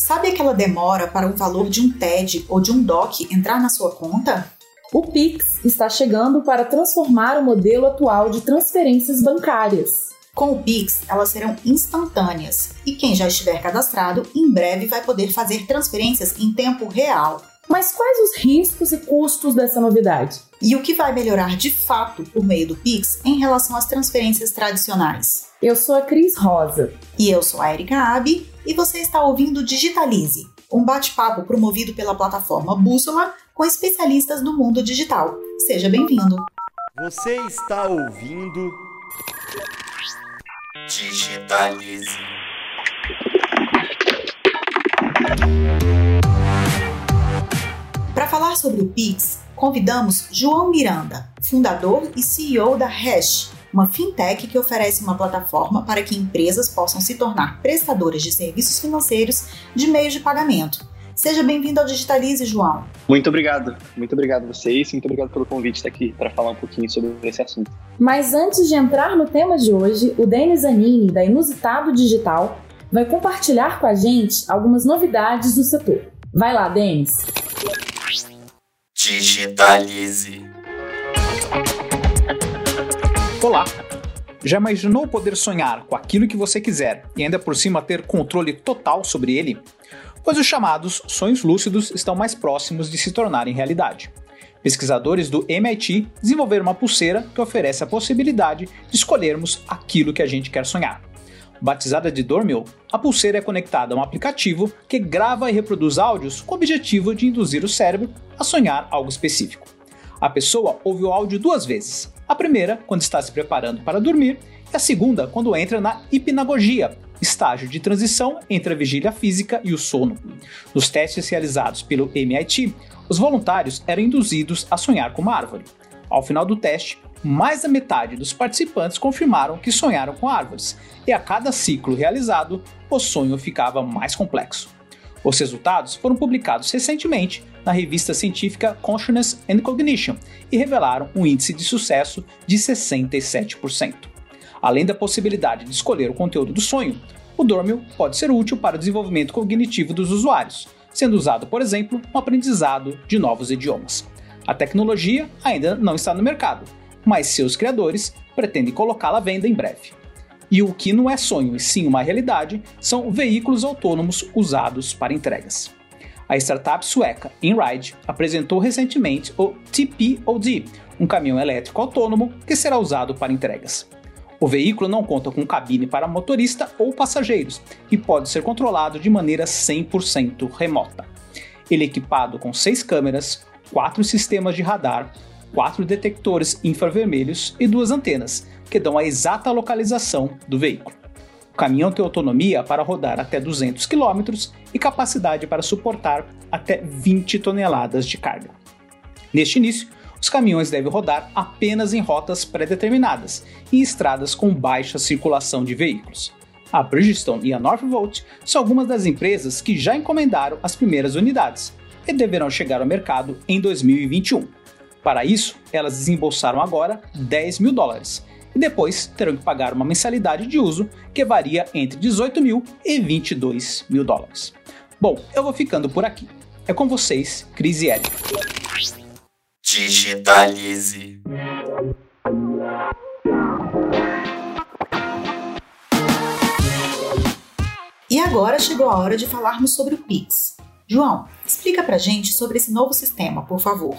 Sabe aquela demora para um valor de um TED ou de um DOC entrar na sua conta? O Pix está chegando para transformar o modelo atual de transferências bancárias. Com o Pix, elas serão instantâneas e quem já estiver cadastrado em breve vai poder fazer transferências em tempo real. Mas quais os riscos e custos dessa novidade? E o que vai melhorar de fato por meio do Pix em relação às transferências tradicionais? Eu sou a Cris Rosa. E eu sou a Erika Abi e você está ouvindo Digitalize, um bate-papo promovido pela plataforma Bússola com especialistas do mundo digital. Seja bem-vindo. Você está ouvindo Digitalize. Para falar sobre o Pix, convidamos João Miranda, fundador e CEO da Hash, uma fintech que oferece uma plataforma para que empresas possam se tornar prestadoras de serviços financeiros de meios de pagamento. Seja bem-vindo ao Digitalize, João. Muito obrigado. Muito obrigado a vocês. Muito obrigado pelo convite estar aqui para falar um pouquinho sobre esse assunto. Mas antes de entrar no tema de hoje, o Denis Anini, da Inusitado Digital, vai compartilhar com a gente algumas novidades do setor. Vai lá, Denis. Digitalize. Olá! Já imaginou poder sonhar com aquilo que você quiser e ainda por cima ter controle total sobre ele? Pois os chamados sonhos lúcidos estão mais próximos de se tornarem realidade. Pesquisadores do MIT desenvolveram uma pulseira que oferece a possibilidade de escolhermos aquilo que a gente quer sonhar. Batizada de Dormil, a pulseira é conectada a um aplicativo que grava e reproduz áudios com o objetivo de induzir o cérebro a sonhar algo específico. A pessoa ouve o áudio duas vezes, a primeira, quando está se preparando para dormir, e a segunda, quando entra na hipnagogia, estágio de transição entre a vigília física e o sono. Nos testes realizados pelo MIT, os voluntários eram induzidos a sonhar com uma árvore. Ao final do teste, mais da metade dos participantes confirmaram que sonharam com árvores, e a cada ciclo realizado, o sonho ficava mais complexo. Os resultados foram publicados recentemente na revista científica Consciousness and Cognition e revelaram um índice de sucesso de 67%. Além da possibilidade de escolher o conteúdo do sonho, o Dormil pode ser útil para o desenvolvimento cognitivo dos usuários, sendo usado, por exemplo, no aprendizado de novos idiomas. A tecnologia ainda não está no mercado, mas seus criadores pretendem colocá-la à venda em breve. E o que não é sonho e sim uma realidade são veículos autônomos usados para entregas. A startup sueca InRide apresentou recentemente o TPOD, um caminhão elétrico autônomo que será usado para entregas. O veículo não conta com cabine para motorista ou passageiros e pode ser controlado de maneira 100% remota. Ele é equipado com seis câmeras, quatro sistemas de radar, quatro detectores infravermelhos e duas antenas, que dão a exata localização do veículo. O caminhão tem autonomia para rodar até 200 km e capacidade para suportar até 20 toneladas de carga. Neste início, os caminhões devem rodar apenas em rotas pré-determinadas e estradas com baixa circulação de veículos. A Bridgestone e a Northvolt são algumas das empresas que já encomendaram as primeiras unidades e deverão chegar ao mercado em 2021. Para isso, elas desembolsaram agora 10 mil dólares, e depois terão que pagar uma mensalidade de uso que varia entre 18 mil e 22 mil dólares. Bom, eu vou ficando por aqui. É com vocês, Cris e Eric. Digitalize. E agora chegou a hora de falarmos sobre o Pix. João, explica pra gente sobre esse novo sistema, por favor.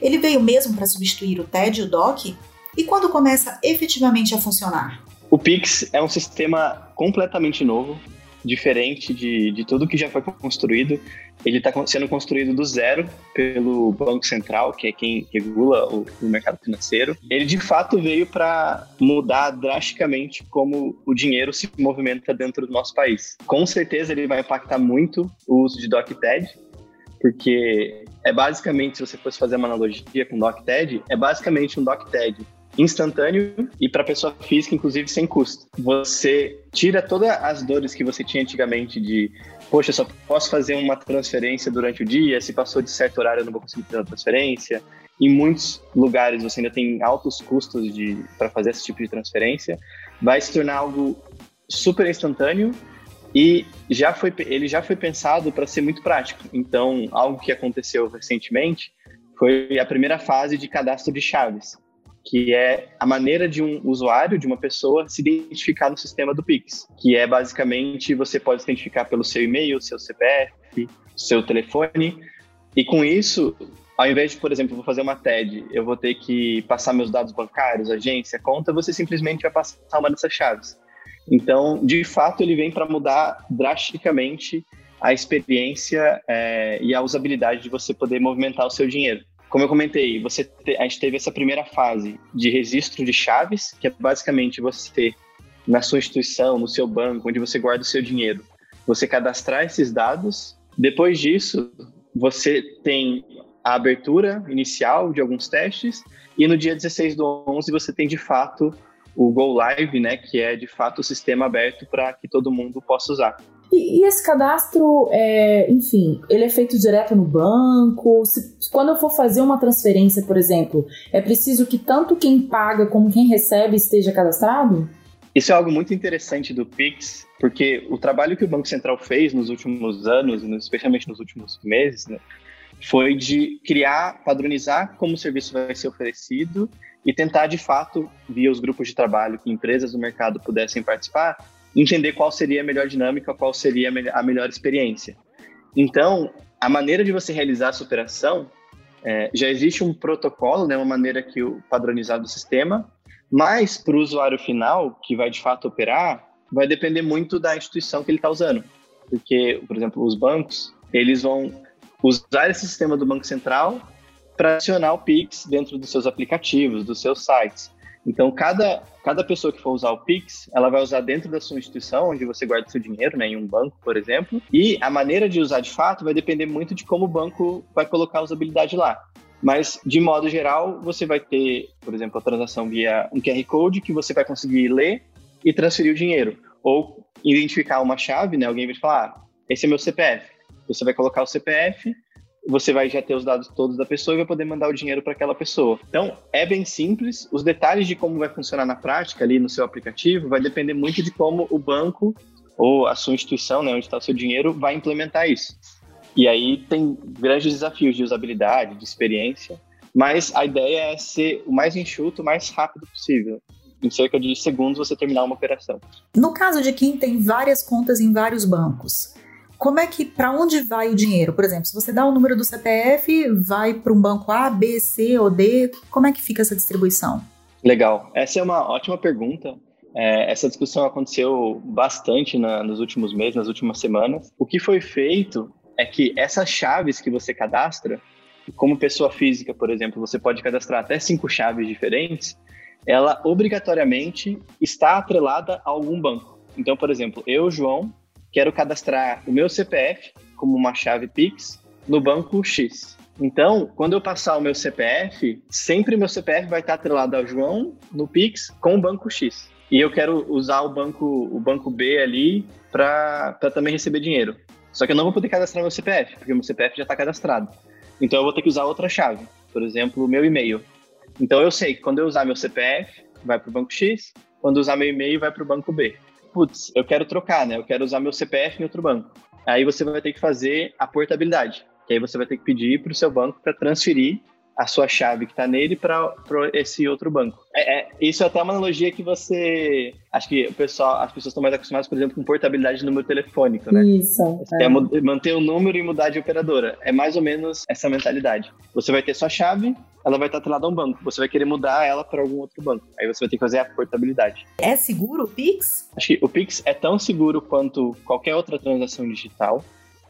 Ele veio mesmo para substituir o TED e o DOC? E quando começa efetivamente a funcionar? O Pix é um sistema completamente novo, diferente de, de tudo que já foi construído. Ele está sendo construído do zero pelo Banco Central, que é quem regula o, o mercado financeiro. Ele de fato veio para mudar drasticamente como o dinheiro se movimenta dentro do nosso país. Com certeza ele vai impactar muito o uso de DocTed, porque é basicamente, se você fosse fazer uma analogia com DocTed, é basicamente um DocTed instantâneo e para pessoa física, inclusive, sem custo. Você tira todas as dores que você tinha antigamente de, poxa, só posso fazer uma transferência durante o dia, se passou de certo horário eu não vou conseguir fazer a transferência. Em muitos lugares você ainda tem altos custos para fazer esse tipo de transferência. Vai se tornar algo super instantâneo E já foi, ele já foi pensado para ser muito prático. Então, algo que aconteceu recentemente foi a primeira fase de cadastro de chaves, que é a maneira de um usuário, de uma pessoa, se identificar no sistema do Pix, que é basicamente você pode se identificar pelo seu e-mail, seu CPF, seu telefone, e com isso, ao invés de, por exemplo, vou fazer uma TED, eu vou ter que passar meus dados bancários, agência, conta, você simplesmente vai passar uma dessas chaves. Então, de fato, ele vem para mudar drasticamente a experiência é, e a usabilidade de você poder movimentar o seu dinheiro. Como eu comentei, você te, a gente teve essa primeira fase de registro de chaves, que é basicamente você, na sua instituição, no seu banco, onde você guarda o seu dinheiro, você cadastrar esses dados. Depois disso, você tem a abertura inicial de alguns testes, e no dia 16 do 11 você tem de fato o Go Live, né, que é de fato o sistema aberto para que todo mundo possa usar. E, e esse cadastro, é, enfim, ele é feito direto no banco? Se, quando eu for fazer uma transferência, por exemplo, é preciso que tanto quem paga como quem recebe esteja cadastrado? Isso é algo muito interessante do Pix, porque o trabalho que o Banco Central fez nos últimos anos, especialmente nos últimos meses, né, foi de criar, padronizar como o serviço vai ser oferecido e tentar, de fato, via os grupos de trabalho que empresas do mercado pudessem participar, entender qual seria a melhor dinâmica, qual seria a melhor experiência. Então, a maneira de você realizar essa operação, é, já existe um protocolo, né, uma maneira que o padronizado do sistema, mas para o usuário final, que vai de fato operar, vai depender muito da instituição que ele está usando. Porque, por exemplo, os bancos, eles vão usar esse sistema do Banco Central para acionar o Pix dentro dos seus aplicativos, dos seus sites. Então, cada, cada pessoa que for usar o Pix, ela vai usar dentro da sua instituição, onde você guarda seu dinheiro, né, em um banco, por exemplo. E a maneira de usar de fato vai depender muito de como o banco vai colocar a usabilidade lá. Mas, de modo geral, você vai ter, por exemplo, a transação via um QR Code que você vai conseguir ler e transferir o dinheiro. Ou identificar uma chave, né? Alguém vai falar, ah, esse é meu CPF. Você vai colocar o CPF você vai já ter os dados todos da pessoa e vai poder mandar o dinheiro para aquela pessoa. Então, é bem simples. Os detalhes de como vai funcionar na prática ali no seu aplicativo vai depender muito de como o banco ou a sua instituição, né, onde está o seu dinheiro, vai implementar isso. E aí tem grandes desafios de usabilidade, de experiência, mas a ideia é ser o mais enxuto, o mais rápido possível. Em cerca de segundos você terminar uma operação. No caso de quem tem várias contas em vários bancos, como é que, para onde vai o dinheiro? Por exemplo, se você dá o número do CPF, vai para um banco A, B, C ou D, como é que fica essa distribuição? Legal, essa é uma ótima pergunta. É, essa discussão aconteceu bastante na, nos últimos meses, nas últimas semanas. O que foi feito é que essas chaves que você cadastra, como pessoa física, por exemplo, você pode cadastrar até cinco chaves diferentes, ela obrigatoriamente está atrelada a algum banco. Então, por exemplo, eu, João, quero cadastrar o meu CPF como uma chave Pix no banco X. Então, quando eu passar o meu CPF, sempre meu CPF vai estar atrelado ao João no Pix com o banco X. E eu quero usar o banco, o banco B ali para também receber dinheiro. Só que eu não vou poder cadastrar meu CPF, porque meu CPF já está cadastrado. Então eu vou ter que usar outra chave, por exemplo, o meu e-mail. Então eu sei que quando eu usar meu CPF, vai para o banco X, quando usar meu e-mail, vai para o banco B putz, eu quero trocar, né? Eu quero usar meu CPF em outro banco. Aí você vai ter que fazer a portabilidade, que aí você vai ter que pedir para o seu banco para transferir a sua chave que está nele para esse outro banco. É, é, isso é até uma analogia que você. Acho que o pessoal, as pessoas estão mais acostumadas, por exemplo, com portabilidade de número telefônico, né? Isso. É. é manter o número e mudar de operadora. É mais ou menos essa mentalidade. Você vai ter sua chave, ela vai estar atrelada a um banco. Você vai querer mudar ela para algum outro banco. Aí você vai ter que fazer a portabilidade. É seguro o Pix? Acho que o Pix é tão seguro quanto qualquer outra transação digital.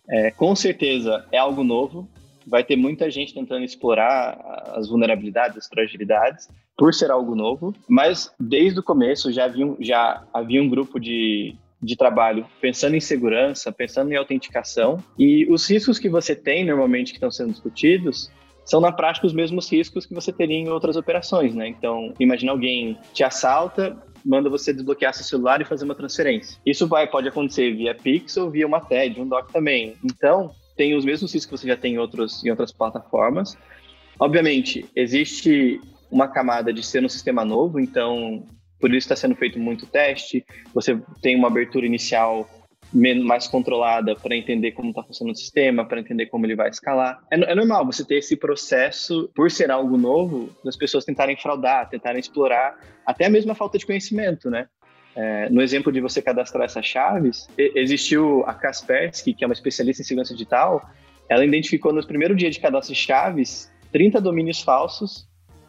É, com certeza é algo novo vai ter muita gente tentando explorar as vulnerabilidades, as fragilidades, por ser algo novo, mas desde o começo já havia, já havia um grupo de, de trabalho pensando em segurança, pensando em autenticação, e os riscos que você tem normalmente que estão sendo discutidos são na prática os mesmos riscos que você teria em outras operações, né? Então, imagina alguém te assalta, manda você desbloquear seu celular e fazer uma transferência. Isso vai pode acontecer via Pix ou via uma TED, um doc também. Então, tem os mesmos riscos que você já tem em, outros, em outras plataformas. Obviamente, existe uma camada de ser um sistema novo, então por isso está sendo feito muito teste. Você tem uma abertura inicial mais controlada para entender como está funcionando o sistema, para entender como ele vai escalar. É, é, normal você ter esse processo, por ser algo novo, das pessoas tentarem fraudar, tentarem explorar, até mesmo a falta de conhecimento, né? É, no exemplo de você cadastrar essas chaves, existiu a Kaspersky, que é uma especialista em segurança digital, ela identificou no primeiro dia de cadastro de chaves 30 domínios falsos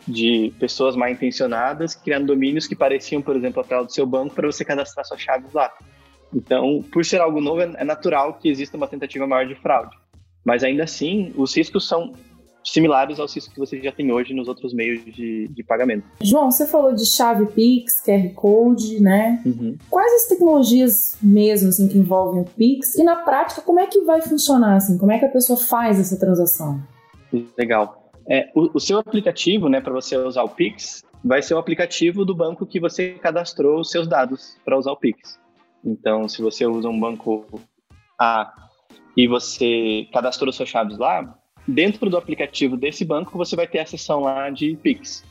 de pessoas mal intencionadas criando domínios que pareciam, por exemplo, a tela do seu banco para você cadastrar suas chaves lá. Então, por ser algo novo, é natural que exista uma tentativa maior de fraude. Mas ainda assim, os riscos são similares aos que você já tem hoje nos outros meios de, de pagamento. João, você falou de chave Pix, QR Code, né? Uhum. Quais as tecnologias mesmo assim, que envolvem o Pix? E na prática, como é que vai funcionar? Assim? Como é que a pessoa faz essa transação? Legal. É, o, o seu aplicativo, né, para você usar o Pix, vai ser o aplicativo do banco que você cadastrou os seus dados para usar o Pix. Então, se você usa um banco A e você cadastrou suas chaves lá, dentro do aplicativo desse banco você vai ter a seção lá de Pix.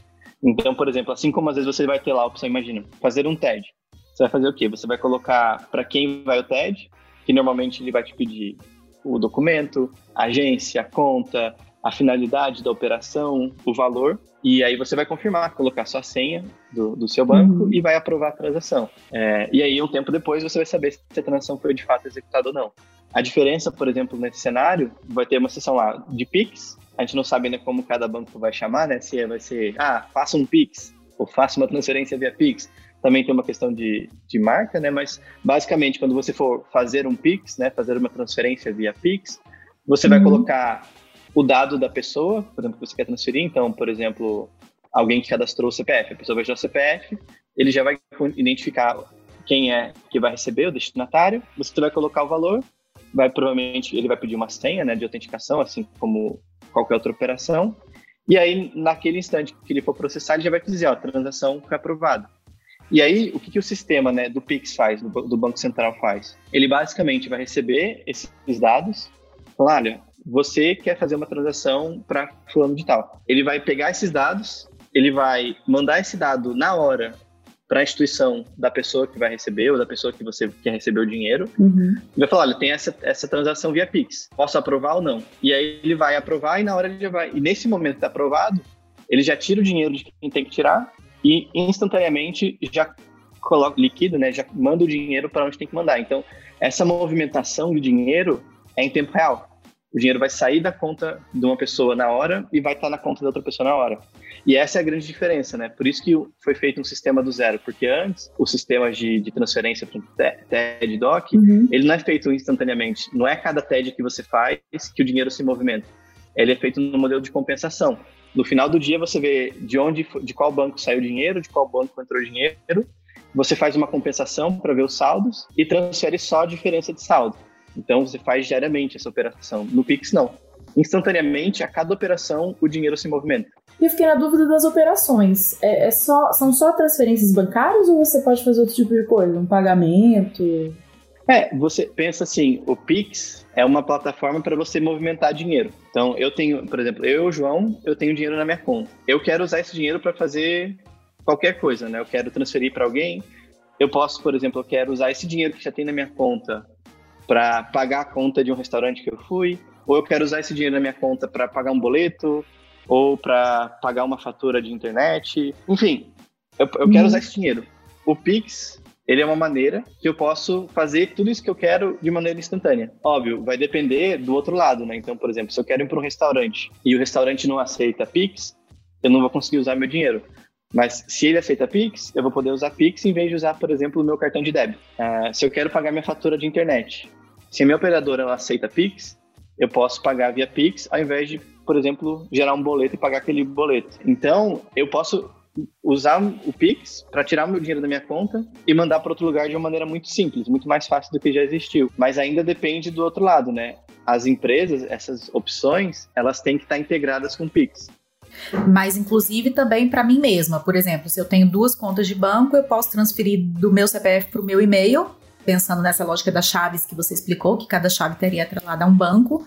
Então, por exemplo, assim como às vezes você vai ter lá a opção, imagina, fazer um TED. Você vai fazer o quê? Você vai colocar para quem vai o TED, que normalmente ele vai te pedir o documento, a agência, a conta, a finalidade da operação, o valor, e aí você vai confirmar, colocar sua senha do, do seu banco uhum. e vai aprovar a transação. É, e aí, um tempo depois, você vai saber se a transação foi de fato executada ou não. A diferença, por exemplo, nesse cenário, vai ter uma seção lá de PIX, a gente não sabe ainda como cada banco vai chamar, né? Se vai ser, ah, faça um PIX, ou faça uma transferência via PIX. Também tem uma questão de, de marca, né? Mas, basicamente, quando você for fazer um PIX, né? Fazer uma transferência via PIX, você uhum. vai colocar o dado da pessoa, por exemplo, que você quer transferir. Então, por exemplo, alguém que cadastrou o CPF, a pessoa vai gerar o CPF, ele já vai identificar quem é que vai receber, o destinatário, você vai colocar o valor, vai provavelmente, ele vai pedir uma senha né, de autenticação, assim como qualquer outra operação, e aí, naquele instante que ele for processar, ele já vai dizer, ó, a transação foi aprovada. E aí, o que, que o sistema né, do Pix faz, do, do Banco Central faz? Ele basicamente vai receber esses dados, falar, olha, você quer fazer uma transação para fulano de tal. Ele vai pegar esses dados, ele vai mandar esse dado na hora para a instituição da pessoa que vai receber ou da pessoa que você quer receber o dinheiro. Uhum. E vai falar, olha, tem essa, essa transação via Pix. Posso aprovar ou não? E aí ele vai aprovar e na hora ele já vai. E nesse momento está aprovado, ele já tira o dinheiro de quem tem que tirar e instantaneamente já coloca líquido, né? Já manda o dinheiro para onde tem que mandar. Então, essa movimentação de dinheiro é em tempo real o dinheiro vai sair da conta de uma pessoa na hora e vai estar na conta da outra pessoa na hora. E essa é a grande diferença, né? Por isso que foi feito um sistema do zero, porque antes o sistema de, de transferência para TED Doc, uhum. ele não é feito instantaneamente. Não é cada TED que você faz que o dinheiro se movimenta. Ele é feito no modelo de compensação. No final do dia você vê de onde, de qual banco saiu o dinheiro, de qual banco entrou o dinheiro. Você faz uma compensação para ver os saldos e transfere só a diferença de saldo. Então você faz diariamente essa operação. No Pix não. Instantaneamente, a cada operação, o dinheiro se movimenta. E eu fiquei na dúvida das operações. É, é, só, são só transferências bancárias ou você pode fazer outro tipo de coisa? Um pagamento? É, você pensa assim, o Pix é uma plataforma para você movimentar dinheiro. Então, eu tenho, por exemplo, eu, João, eu tenho dinheiro na minha conta. Eu quero usar esse dinheiro para fazer qualquer coisa, né? Eu quero transferir para alguém. Eu posso, por exemplo, eu quero usar esse dinheiro que já tem na minha conta para pagar a conta de um restaurante que eu fui, ou eu quero usar esse dinheiro na minha conta para pagar um boleto, ou para pagar uma fatura de internet. Enfim, eu, eu quero usar esse dinheiro. O Pix, ele é uma maneira que eu posso fazer tudo isso que eu quero de maneira instantânea. Óbvio, vai depender do outro lado, né? Então, por exemplo, se eu quero ir para um restaurante e o restaurante não aceita Pix, eu não vou conseguir usar meu dinheiro. Mas se ele aceita Pix, eu vou poder usar Pix em vez de usar, por exemplo, o meu cartão de débito. Uh, se eu quero pagar minha fatura de internet, se a minha operadora ela aceita Pix, eu posso pagar via Pix ao invés de, por exemplo, gerar um boleto e pagar aquele boleto. Então, eu posso usar o Pix para tirar meu dinheiro da minha conta e mandar para outro lugar de uma maneira muito simples, muito mais fácil do que já existiu. Mas ainda depende do outro lado, né? As empresas, essas opções, elas têm que estar integradas com o Pix. Mas, inclusive, também para mim mesma. Por exemplo, se eu tenho duas contas de banco, eu posso transferir do meu CPF para o meu e-mail pensando nessa lógica das chaves que você explicou, que cada chave teria atrelada a um banco,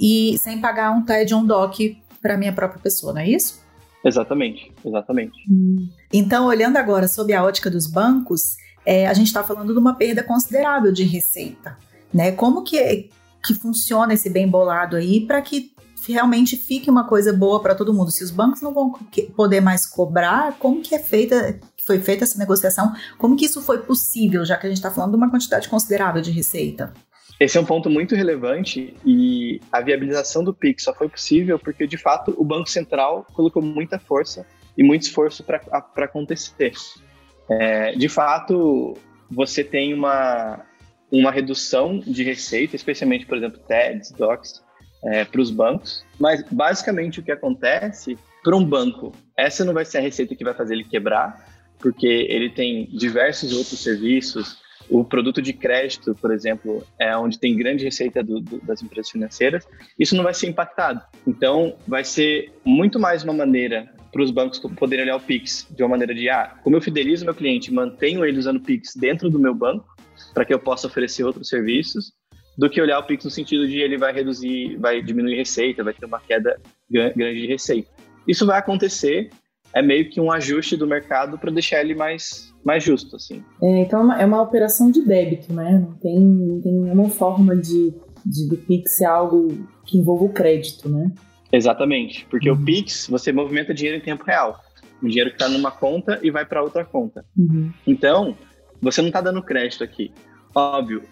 e sem pagar um TED ou um DOC para minha própria pessoa, não é isso? Exatamente, exatamente. Hum. Então, olhando agora sob a ótica dos bancos, é, a gente está falando de uma perda considerável de receita. Né? Como que, que funciona esse bem bolado aí para que realmente fique uma coisa boa para todo mundo? Se os bancos não vão poder mais cobrar, como que é feita, foi feita essa negociação? Como que isso foi possível, já que a gente está falando de uma quantidade considerável de receita? Esse é um ponto muito relevante e a viabilização do PIX só foi possível porque, de fato, o Banco Central colocou muita força e muito esforço para acontecer. É, de fato, você tem uma, uma redução de receita, especialmente, por exemplo, TEDs, DOCs, é, para os bancos, mas basicamente o que acontece para um banco, essa não vai ser a receita que vai fazer ele quebrar, porque ele tem diversos outros serviços, o produto de crédito, por exemplo, é onde tem grande receita do, do, das empresas financeiras, isso não vai ser impactado. Então, vai ser muito mais uma maneira para os bancos poderem olhar o Pix de uma maneira de, ah, como eu fidelizo meu cliente, mantenho ele usando o Pix dentro do meu banco, para que eu possa oferecer outros serviços, do que olhar o Pix no sentido de ele vai reduzir, vai diminuir receita, vai ter uma queda grande de receita. Isso vai acontecer, é meio que um ajuste do mercado para deixar ele mais mais justo, assim. É, então é uma, é uma, operação de débito, né? Não tem, não tem nenhuma forma de, de do Pix ser algo que envolva o crédito, né? Exatamente, porque uhum. o Pix, você movimenta dinheiro em tempo real. O dinheiro que está numa conta e vai para outra conta. Uhum. Então, você não está dando crédito aqui. Óbvio,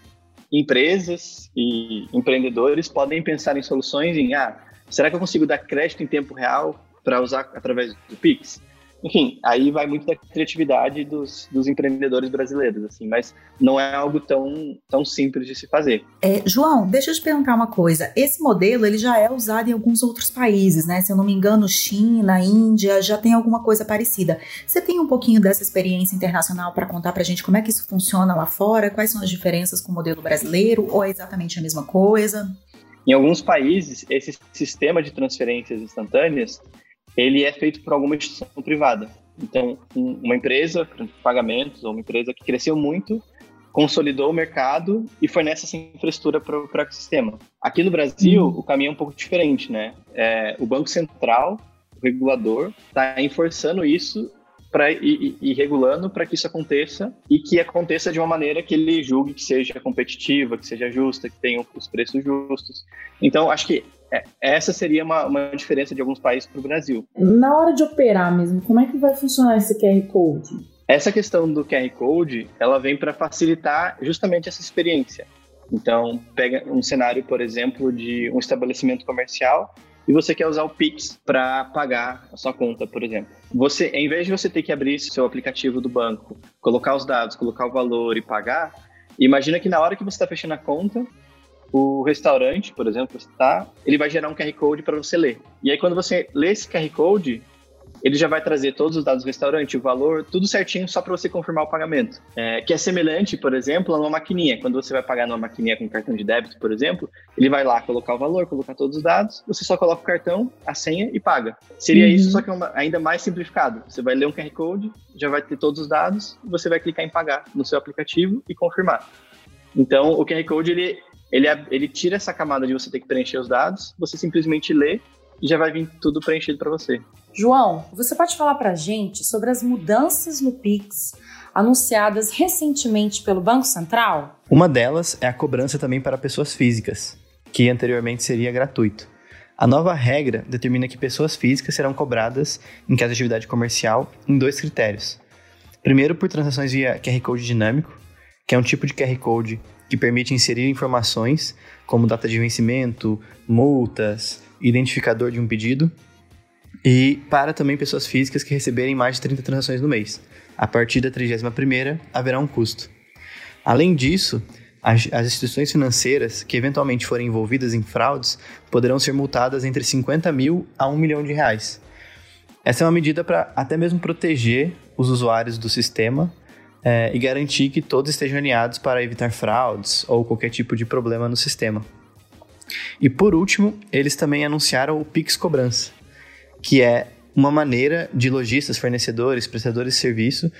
empresas e empreendedores podem pensar em soluções em, ah, será que eu consigo dar crédito em tempo real para usar através do Pix? enfim, aí vai muito da criatividade dos, dos empreendedores brasileiros, assim, mas não é algo tão, tão simples de se fazer. É, João, deixa eu te perguntar uma coisa. Esse modelo ele já é usado em alguns outros países, né? Se eu não me engano, China, Índia, já tem alguma coisa parecida. Você tem um pouquinho dessa experiência internacional para contar para a gente como é que isso funciona lá fora? Quais são as diferenças com o modelo brasileiro? Ou é exatamente a mesma coisa? Em alguns países, esse sistema de transferências instantâneas ele é feito por alguma instituição privada. Então, uma empresa, pagamentos, ou uma empresa que cresceu muito, consolidou o mercado e fornece essa infraestrutura para o ecossistema. Aqui no Brasil, uhum. o caminho é um pouco diferente, né? É, o Banco Central, o regulador, está enforçando isso para ir, ir, regulando para que isso aconteça e que aconteça de uma maneira que ele julgue que seja competitiva, que seja justa, que tenha os preços justos. Então, acho que é, essa seria uma, uma diferença de alguns países para o Brasil. Na hora de operar mesmo, como é que vai funcionar esse QR Code? Essa questão do QR Code, ela vem para facilitar justamente essa experiência. Então, pega um cenário, por exemplo, de um estabelecimento comercial e você quer usar o Pix para pagar a sua conta, por exemplo. Você, em vez de você ter que abrir seu aplicativo do banco, colocar os dados, colocar o valor e pagar, imagina que na hora que você está fechando a conta, o restaurante, por exemplo, está, ele vai gerar um QR Code para você ler. E aí, quando você lê esse QR Code, ele já vai trazer todos os dados do restaurante, o valor, tudo certinho só para você confirmar o pagamento. É, que é semelhante, por exemplo, a uma maquininha. Quando você vai pagar numa maquininha com cartão de débito, por exemplo, ele vai lá colocar o valor, colocar todos os dados, você só coloca o cartão, a senha e paga. Seria uhum. isso, só que é uma, ainda mais simplificado. Você vai ler um QR Code, já vai ter todos os dados, você vai clicar em pagar no seu aplicativo e confirmar. Então, o QR Code, ele ele, ele tira essa camada de você ter que preencher os dados, você simplesmente lê e já vai vir tudo preenchido para você. João, você pode falar para a gente sobre as mudanças no Pix anunciadas recentemente pelo Banco Central? Uma delas é a cobrança também para pessoas físicas, que anteriormente seria gratuito. A nova regra determina que pessoas físicas serão cobradas em caso de atividade comercial em dois critérios. Primeiro, por transações via QR Code dinâmico, que é um tipo de QR Code que permite inserir informações como data de vencimento, multas, identificador de um pedido, e para também pessoas físicas que receberem mais de 30 transações no mês. A partir da 31ª haverá um custo. Além disso, as, as, instituições financeiras que eventualmente forem envolvidas em fraudes poderão ser multadas entre 50 mil a 1 milhão de reais. Essa é uma medida para até mesmo proteger os usuários do sistema é, e garantir que todos estejam alinhados para evitar fraudes ou qualquer tipo de problema no sistema. E por último, eles também anunciaram o Pix Cobrança, que é uma maneira de lojistas, fornecedores, prestadores de serviço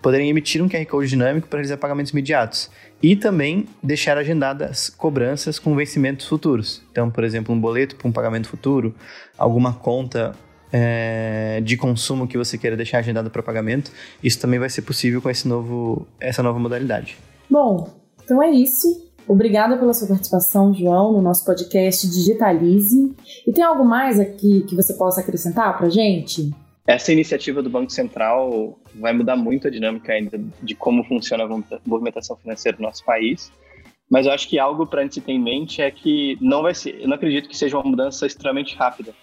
poderem emitir um QR Code dinâmico para realizar pagamentos imediatos e também deixar agendadas cobranças com vencimentos futuros. Então, por exemplo, um boleto para um pagamento futuro, alguma conta é, de consumo que você queira deixar agendado para pagamento, isso também vai ser possível com esse novo, essa nova modalidade. Bom, então é isso. Obrigada pela sua participação, João, no nosso podcast Digitalize. E tem algo mais aqui que você possa acrescentar para gente? Essa iniciativa do Banco Central vai mudar muito a dinâmica ainda de como funciona a movimentação financeira no nosso país. Mas eu acho que algo para a gente ter em mente é que não vai ser, eu não acredito que seja uma mudança extremamente rápida,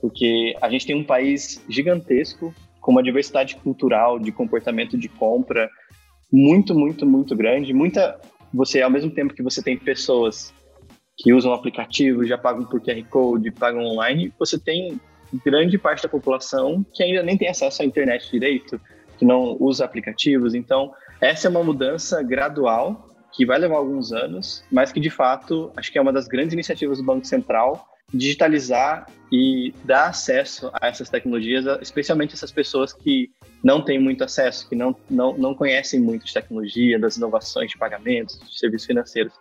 porque a gente tem um país gigantesco com uma diversidade cultural, de comportamento de compra muito, muito, muito grande. Muita, você ao mesmo tempo que você tem pessoas que usam o aplicativo, já pagam por QR Code, pagam online, você tem grande parte da população que ainda nem tem acesso à internet direito, que não usa aplicativos. Então, essa é uma mudança gradual que vai levar alguns anos, mas que de fato acho que é uma das grandes iniciativas do Banco Central digitalizar e dar acesso a essas tecnologias, especialmente essas pessoas que não têm muito acesso, que não, não, não conhecem muito de tecnologia, das inovações de pagamentos, de serviços financeiros.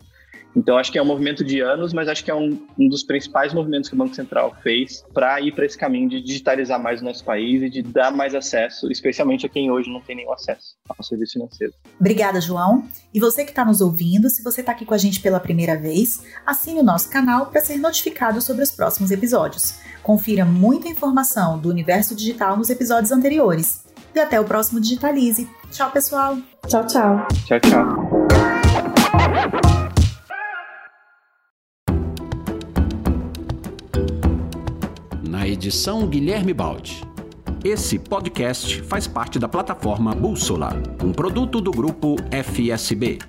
Então, acho que é um movimento de anos, mas acho que é um, um dos principais movimentos que o Banco Central fez para ir para esse caminho de digitalizar mais o nosso país e de dar mais acesso, especialmente a quem hoje não tem nenhum acesso ao serviço financeiro. Obrigada, João. E você que está nos ouvindo, se você está aqui com a gente pela primeira vez, assine o nosso canal para ser notificado sobre os próximos episódios. Confira muita informação do universo digital nos episódios anteriores. E até o próximo Digitalize. Tchau, pessoal. Tchau, tchau. Tchau, tchau. Edição Guilherme Baldi. Esse podcast faz parte da plataforma Bússola, um produto do grupo FSB.